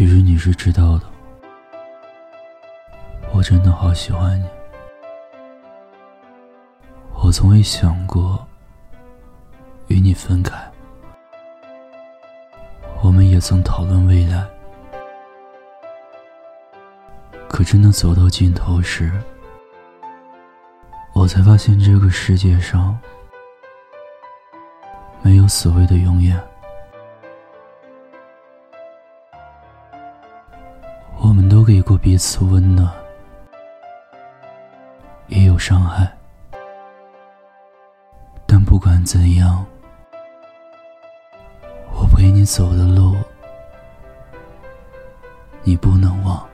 其实你是知道的，我真的好喜欢你。我从未想过与你分开，我们也曾讨论未来，可真的走到尽头时，我才发现这个世界上没有所谓的永远。给过彼此温暖，也有伤害，但不管怎样，我陪你走的路，你不能忘。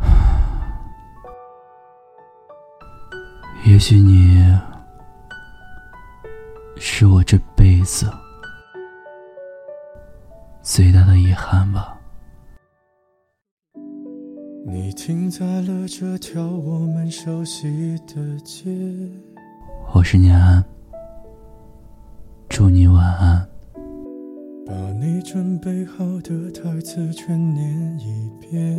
也许你是我这辈子。最大的遗憾吧。你停在了这条我们熟悉的街。我是念安，祝你晚安。把你准备好的台词全念一遍。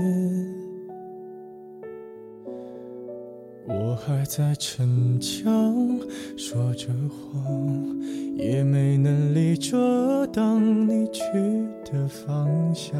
我还在逞强，说着谎，也没能力遮挡你去的方向。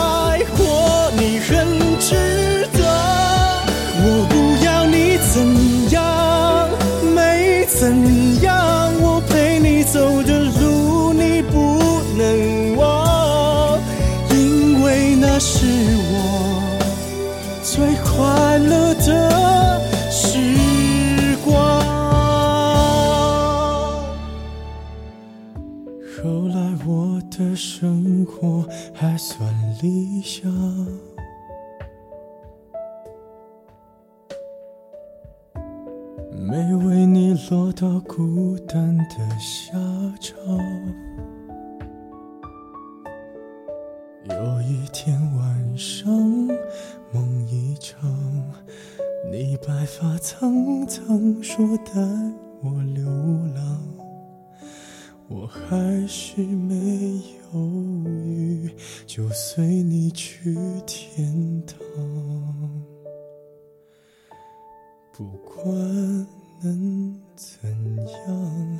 的生活还算理想。没为你落到孤单的下场。有一天晚上梦一场，你白发苍苍说带我流浪，我还是没犹豫，就随你去天堂。不管能怎样，